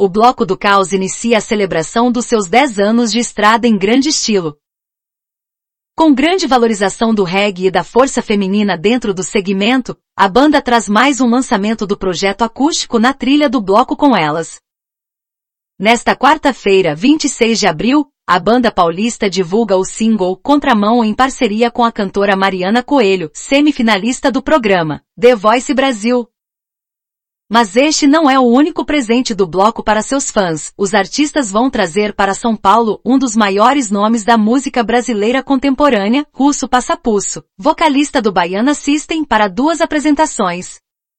o Bloco do Caos inicia a celebração dos seus 10 anos de estrada em grande estilo. Com grande valorização do reggae e da força feminina dentro do segmento, a banda traz mais um lançamento do projeto acústico na trilha do bloco com elas. Nesta quarta-feira, 26 de abril, a banda paulista divulga o single Contramão em parceria com a cantora Mariana Coelho, semifinalista do programa The Voice Brasil. Mas este não é o único presente do bloco para seus fãs. Os artistas vão trazer para São Paulo um dos maiores nomes da música brasileira contemporânea, Russo Passapusso, vocalista do Baiana System para duas apresentações.